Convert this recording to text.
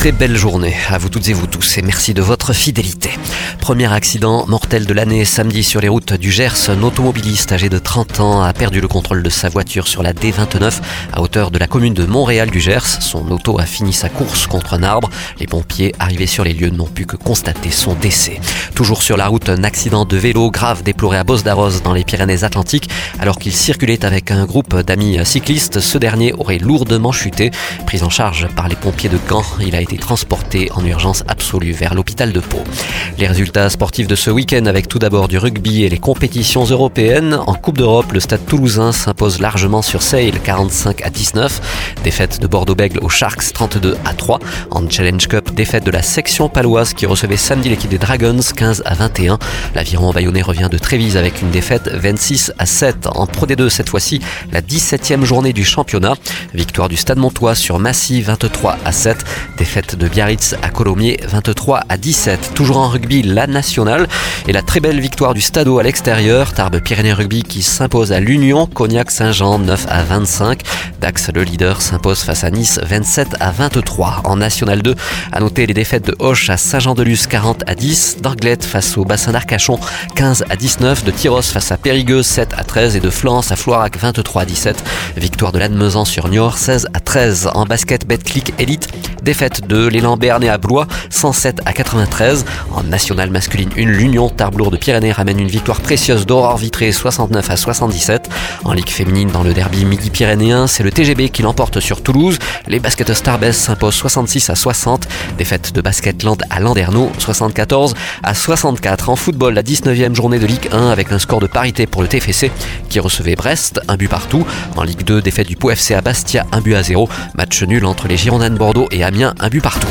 très belle journée à vous toutes et vous tous et merci de votre fidélité. Premier accident mortel de l'année samedi sur les routes du Gers. Un automobiliste âgé de 30 ans a perdu le contrôle de sa voiture sur la D29 à hauteur de la commune de Montréal du Gers. Son auto a fini sa course contre un arbre. Les pompiers arrivés sur les lieux n'ont pu que constater son décès. Toujours sur la route, un accident de vélo grave déploré à Bos d'Arros dans les Pyrénées-Atlantiques alors qu'il circulait avec un groupe d'amis cyclistes. Ce dernier aurait lourdement chuté. Pris en charge par les pompiers de Caen, il a été transporté en urgence absolue vers l'hôpital de Pau. Les résultats sportifs de ce week-end avec tout d'abord du rugby et les compétitions européennes. En Coupe d'Europe, le stade toulousain s'impose largement sur Sale 45 à 19. Défaite de Bordeaux-Bègle aux Sharks 32 à 3. En Challenge Cup, défaite de la section paloise qui recevait samedi l'équipe des Dragons 15 à 21. L'aviron bayonnais revient de Trévise avec une défaite 26 à 7. En Pro D2 cette fois-ci, la 17e journée du championnat. Victoire du Stade Montois sur Massy 23 à 7. Défaite de Biarritz à Colomiers 23 à 17. Toujours en rugby, la nationale et la très belle victoire du Stadeau à l'extérieur. Tarbes Pyrénées Rugby qui s'impose à l'Union. Cognac Saint-Jean 9 à 25. Dax le leader s'impose face à Nice 27 à 23. En National 2, à noter les défaites de Hoche à Saint-Jean-de-Luz 40 à 10. d'Arglette face au bassin d'Arcachon 15 à 19. De Tyros face à Périgueux 7 à 13 et de Florence à Floirac 23 à 17. Victoire de Lannemezan sur Niort 16 à 13. En basket Betclic Elite, défaite de l'élan Béarnais à Blois, 107 à 93. En nationale masculine 1, l'Union Tarblour de Pyrénées ramène une victoire précieuse d'Aurore Vitré, 69 à 77. En Ligue féminine, dans le derby midi-pyrénéen, c'est le TGB qui l'emporte sur Toulouse. Les basketteurs Starbest s'imposent 66 à 60. Défaite de Basketland à Landerneau, 74 à 64. En football, la 19e journée de Ligue 1 avec un score de parité pour le TFC qui recevait Brest, un but partout. En Ligue 2, défaite du Pau à Bastia, un but à 0. Match nul entre les Girondins de Bordeaux et Amiens, un but partout.